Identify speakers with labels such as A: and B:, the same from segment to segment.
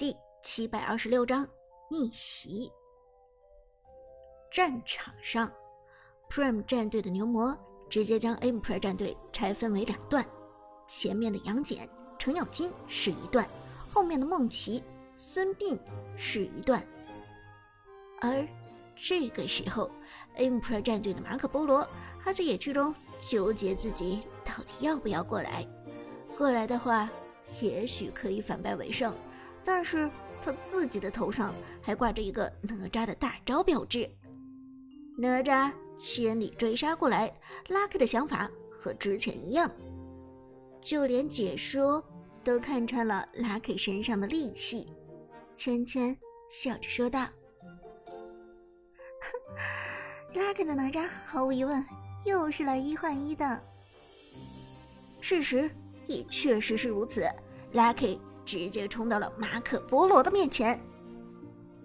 A: 第七百二十六章逆袭。战场上，Prime 战队的牛魔直接将 Emperor 战队拆分为两段，前面的杨戬、程咬金是一段，后面的孟奇、孙膑是一段。而这个时候，Emperor 战队的马可波罗还在野区中纠结自己到底要不要过来。过来的话，也许可以反败为胜。但是他自己的头上还挂着一个哪吒的大招标志，哪吒千里追杀过来，，Lucky 的想法和之前一样，就连解说都看穿了 Lucky 身上的戾气。芊芊笑着说道：“
B: 哼，Lucky 的哪吒毫无疑问又是来一换一的。
A: 事实也确实是如此，，Lucky。”直接冲到了马可波罗的面前，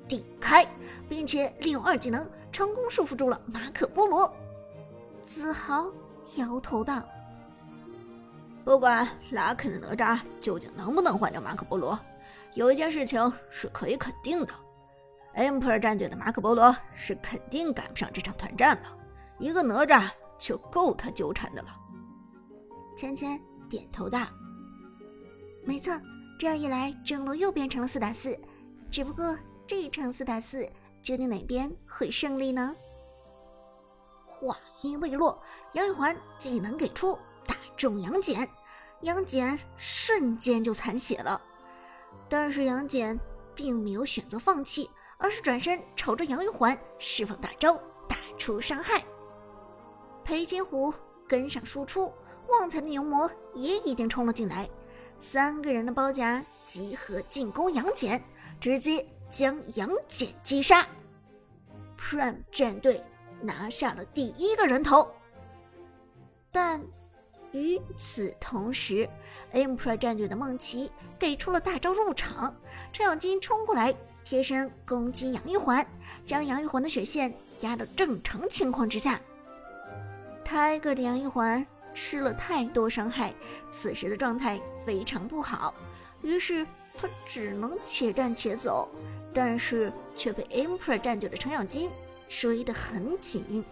A: 顶开，并且利用二技能成功束缚住了马可波罗。
B: 子豪摇头道：“
C: 不管拉肯的哪吒究竟能不能换掉马可波罗，有一件事情是可以肯定的，Imper 战队的马可波罗是肯定赶不上这场团战了。一个哪吒就够他纠缠的了。”
A: 芊芊点头道：“
B: 没错。”这样一来，正罗又变成了四打四。只不过这一场四打四，究竟哪边会胜利呢？
A: 话音未落，杨玉环技能给出，打中杨戬，杨戬瞬间就残血了。但是杨戬并没有选择放弃，而是转身朝着杨玉环释放大招，打出伤害。裴金虎跟上输出，旺财的牛魔也已经冲了进来。三个人的包夹集合进攻杨戬，直接将杨戬击杀。Prime 战队拿下了第一个人头。但与此同时，Emperor 战队的梦奇给出了大招入场，程咬金冲过来贴身攻击杨玉环，将杨玉环的血线压到正常情况之下。Tiger 的杨玉环。吃了太多伤害，此时的状态非常不好，于是他只能且战且走，但是却被 Emperor 战队的程咬金追得很紧。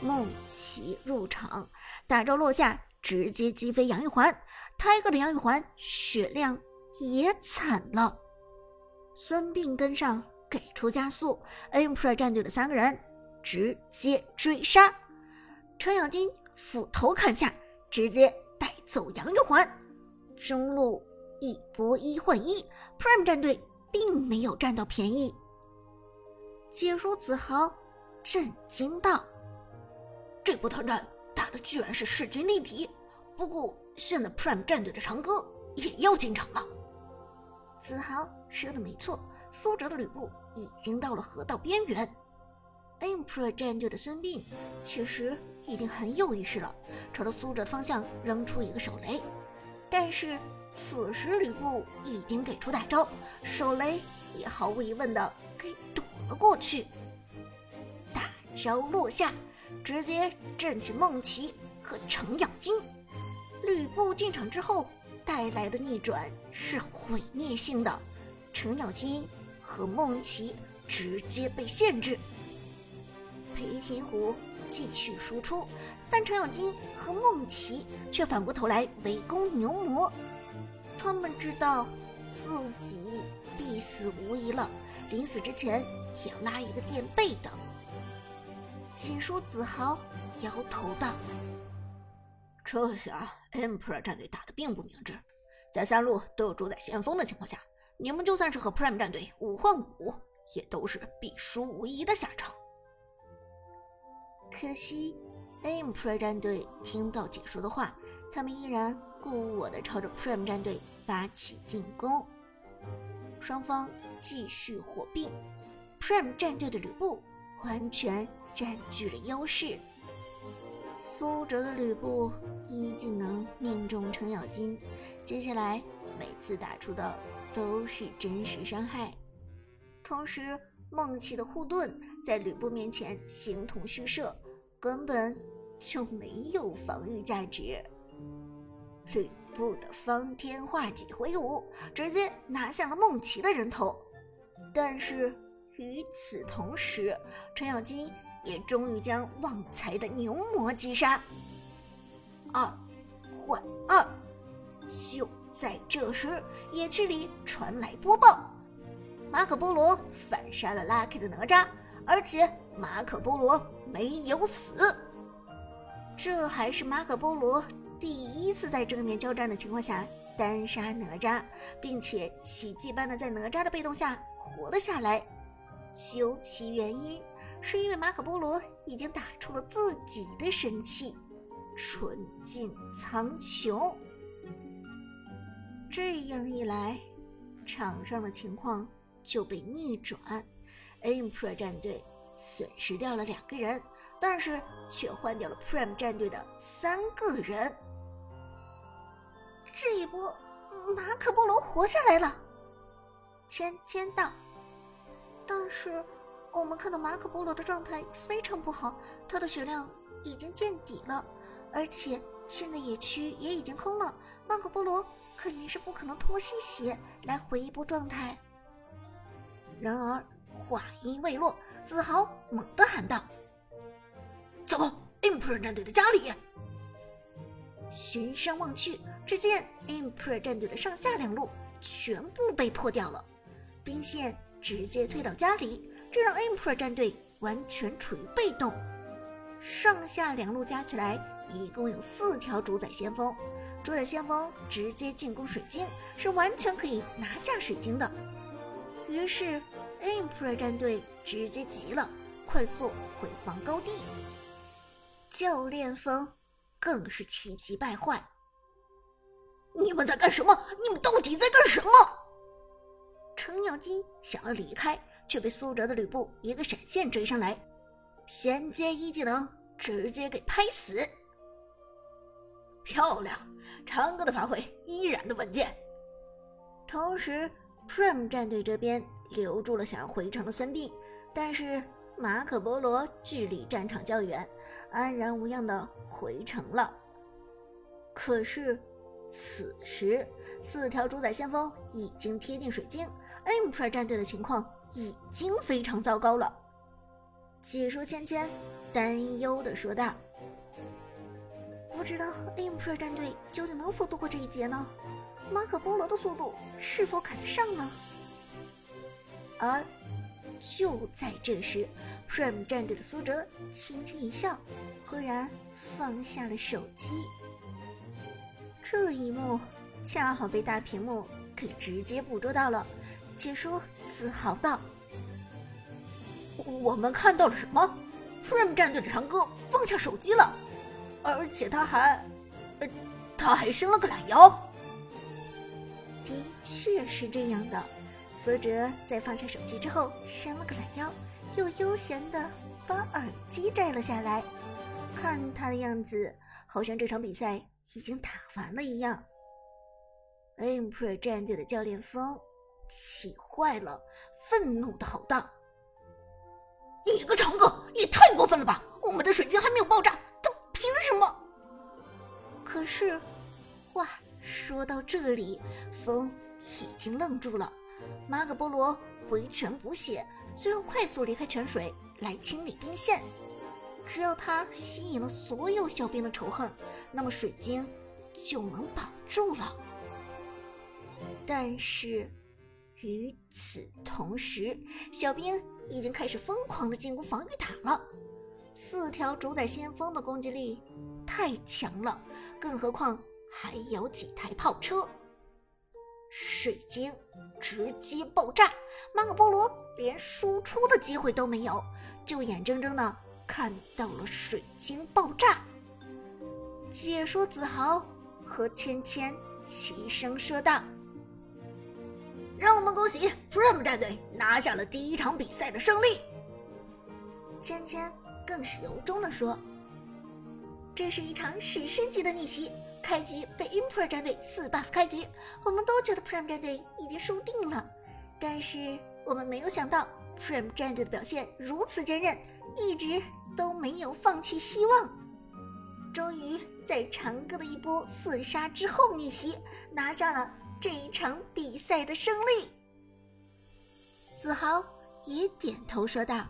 A: 梦奇入场，大招落下，直接击飞杨玉环，Tiger 的杨玉环血量也惨了。孙膑跟上，给出加速，Emperor 战队的三个人直接追杀程咬金。斧头砍下，直接带走杨玉环。中路一波一换一，Prime 战队并没有占到便宜。解说子豪震惊道：“
C: 这波团战打的居然是势均力敌。不过现在 Prime 战队的长歌也要进场了。”
A: 子豪说的没错，苏哲的吕布已经到了河道边缘。Emperor 战队的孙膑其实已经很有意识了，朝着苏哲的方向扔出一个手雷。但是此时吕布已经给出大招，手雷也毫无疑问的给躲了过去。大招落下，直接震起梦奇和程咬金。吕布进场之后带来的逆转是毁灭性的，程咬金和梦奇直接被限制。裴擒虎继续输出，但程咬金和孟奇却反过头来围攻牛魔。他们知道自己必死无疑了，临死之前也要拉一个垫背的。解说子豪摇头道：“
C: 这下 Emperor 战队打的并不明智，在三路都有主宰先锋的情况下，你们就算是和 Prime 战队五换五，也都是必输无疑的下场。”
A: 可惜，Emperor 战队听到解说的话，他们依然故我的朝着 Prime 战队发起进攻。双方继续火并，Prime 战队的吕布完全占据了优势。苏哲的吕布一技能命中程咬金，接下来每次打出的都是真实伤害。同时，梦奇的护盾在吕布面前形同虚设。根本就没有防御价值。吕布的方天画戟挥舞，直接拿下了梦琪的人头。但是与此同时，程咬金也终于将旺财的牛魔击杀。二换二，就在这时，野区里传来播报：马可波罗反杀了拉 K 的哪吒，而且马可波罗没有死。这还是马可波罗第一次在正面交战的情况下单杀哪吒，并且奇迹般的在哪吒的被动下活了下来。究其原因，是因为马可波罗已经打出了自己的神器——纯净苍穹。这样一来，场上的情况就被逆转，Emperor 战队损失掉了两个人。但是却换掉了 Prime 战队的三个人。
B: 这一波，马可波罗活下来了。
A: 芊芊道：“
B: 但是我们看到马可波罗的状态非常不好，他的血量已经见底了，而且现在野区也已经空了，马可波罗肯定是不可能通过吸血来回一波状态。”
A: 然而话音未落，子豪猛地喊道。糟糕！Emperor 战队的家里，循声望去，只见 Emperor 战队的上下两路全部被破掉了，兵线直接推到家里，这让 Emperor 战队完全处于被动。上下两路加起来一共有四条主宰先锋，主宰先锋直接进攻水晶是完全可以拿下水晶的。于是 Emperor 战队直接急了，快速回防高地。教练风更是气急败坏。你们在干什么？你们到底在干什么？程咬金想要离开，却被苏哲的吕布一个闪现追上来，衔接一技能直接给拍死。漂亮，长歌的发挥依然的稳健。同时，Prime 战队这边留住了想要回城的孙膑，但是。马可波罗距离战场较远，安然无恙的回城了。可是，此时四条主宰先锋已经贴近水晶，Imper 战队的情况已经非常糟糕了。解说芊芊担忧的说道：“
B: 不知道 Imper 战队究竟能否度过这一劫呢？马可波罗的速度是否赶得上呢？”
A: 而。就在这时，Prime 战队的苏哲轻轻一笑，忽然放下了手机。这一幕恰好被大屏幕给直接捕捉到了。解说自豪道：“我们看到了什么？Prime 战队的长歌放下手机了，而且他还……呃，他还伸了个懒腰。的确是这样的。”苏哲在放下手机之后，伸了个懒腰，又悠闲的把耳机摘了下来。看他的样子，好像这场比赛已经打完了一样。Emperor 战队的教练风气坏了，愤怒的吼道：“你个长哥，也太过分了吧！我们的水晶还没有爆炸，他凭什么？”可是话说到这里，风已经愣住了。马可波罗回泉补血，最后快速离开泉水来清理兵线。只要他吸引了所有小兵的仇恨，那么水晶就能保住了。但是与此同时，小兵已经开始疯狂的进攻防御塔了。四条主宰先锋的攻击力太强了，更何况还有几台炮车。水晶直接爆炸，马可波罗连输出的机会都没有，就眼睁睁的看到了水晶爆炸。解说子豪和芊芊齐声说道：“让我们恭喜 Prime 战队拿下了第一场比赛的胜利。”芊芊更是由衷的说：“
B: 这是一场史诗级的逆袭。”开局被 Emperor 战队四 buff 开局，我们都觉得 Prime 战队已经输定了。但是我们没有想到 Prime 战队的表现如此坚韧，一直都没有放弃希望。终于在长歌的一波四杀之后逆袭，拿下了这一场比赛的胜利。
A: 子豪也点头说道：“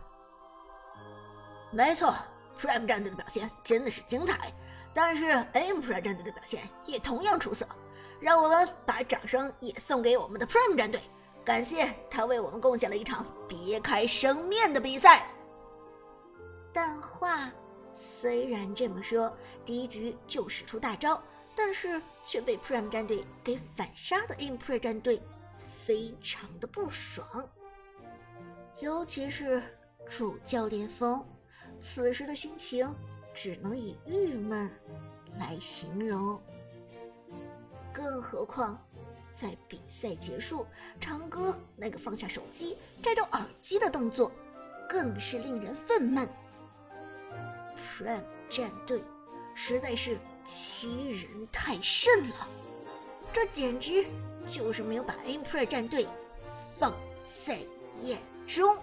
C: 没错，Prime 战队的表现真的是精彩，但是 Emperor 战队的表现也同样出色。让我们把掌声也送给我们的 Prime 战队，感谢他为我们贡献了一场别开生面的比赛。”
A: 但话虽然这么说，第一局就使出大招，但是却被 Prime 战队给反杀的 Emperor 战队非常的不爽。尤其是主教练风，此时的心情只能以郁闷来形容。更何况，在比赛结束，长歌那个放下手机、摘掉耳机的动作，更是令人愤懑。Prime 战队实在是欺人太甚了，这简直就是没有把 i m p r e 战队放在眼中。